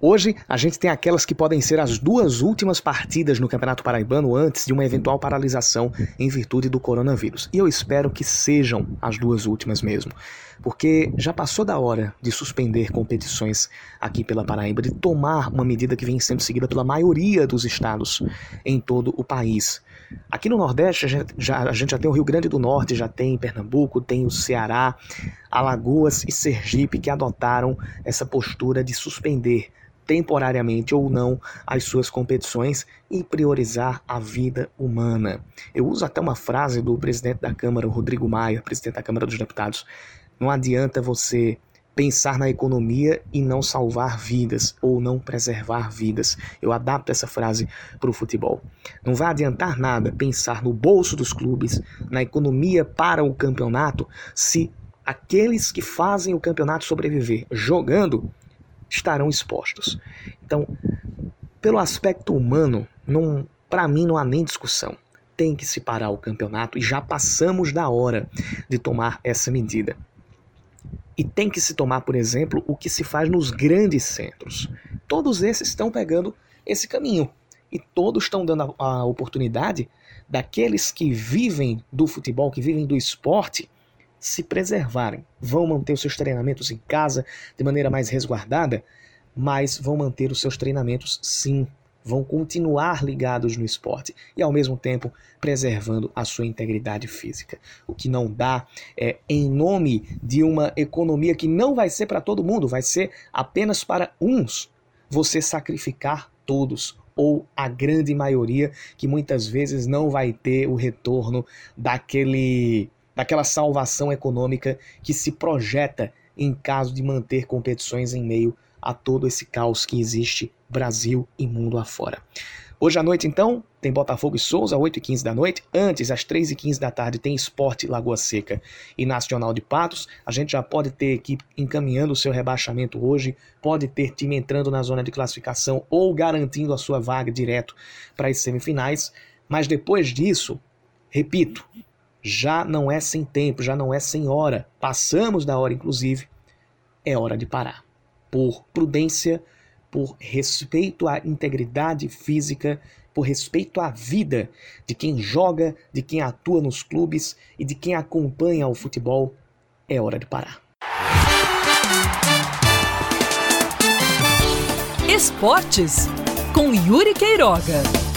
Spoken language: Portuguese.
Hoje a gente tem aquelas que podem ser as duas últimas partidas no Campeonato Paraibano antes de uma eventual paralisação em virtude do coronavírus. E eu espero que sejam as duas últimas mesmo, porque já passou da hora de suspender competições aqui pela Paraíba, de tomar uma medida que vem sendo seguida pela maioria dos estados em todo o país. Aqui no Nordeste, a gente, já, a gente já tem o Rio Grande do Norte, já tem Pernambuco, tem o Ceará, Alagoas e Sergipe que adotaram essa postura de suspender temporariamente ou não as suas competições e priorizar a vida humana. Eu uso até uma frase do presidente da Câmara, Rodrigo Maia, presidente da Câmara dos Deputados. Não adianta você pensar na economia e não salvar vidas ou não preservar vidas. Eu adapto essa frase para o futebol. Não vai adiantar nada pensar no bolso dos clubes, na economia para o campeonato, se aqueles que fazem o campeonato sobreviver jogando estarão expostos. Então, pelo aspecto humano, para mim não há nem discussão. Tem que se parar o campeonato e já passamos da hora de tomar essa medida. E tem que se tomar, por exemplo, o que se faz nos grandes centros. Todos esses estão pegando esse caminho. E todos estão dando a, a oportunidade daqueles que vivem do futebol, que vivem do esporte, se preservarem. Vão manter os seus treinamentos em casa de maneira mais resguardada, mas vão manter os seus treinamentos sim. Vão continuar ligados no esporte e, ao mesmo tempo, preservando a sua integridade física. O que não dá é, em nome de uma economia que não vai ser para todo mundo, vai ser apenas para uns, você sacrificar todos ou a grande maioria que muitas vezes não vai ter o retorno daquele daquela salvação econômica que se projeta em caso de manter competições em meio a todo esse caos que existe Brasil e mundo afora. Hoje à noite, então, tem Botafogo e Souza, 8h15 da noite. Antes, às 3h15 da tarde, tem Esporte Lagoa Seca e Nacional de Patos. A gente já pode ter equipe encaminhando o seu rebaixamento hoje, pode ter time entrando na zona de classificação ou garantindo a sua vaga direto para as semifinais. Mas depois disso, repito, já não é sem tempo, já não é sem hora. Passamos da hora, inclusive, é hora de parar. Por prudência, por respeito à integridade física, por respeito à vida de quem joga, de quem atua nos clubes e de quem acompanha o futebol, é hora de parar. Esportes com Yuri Queiroga.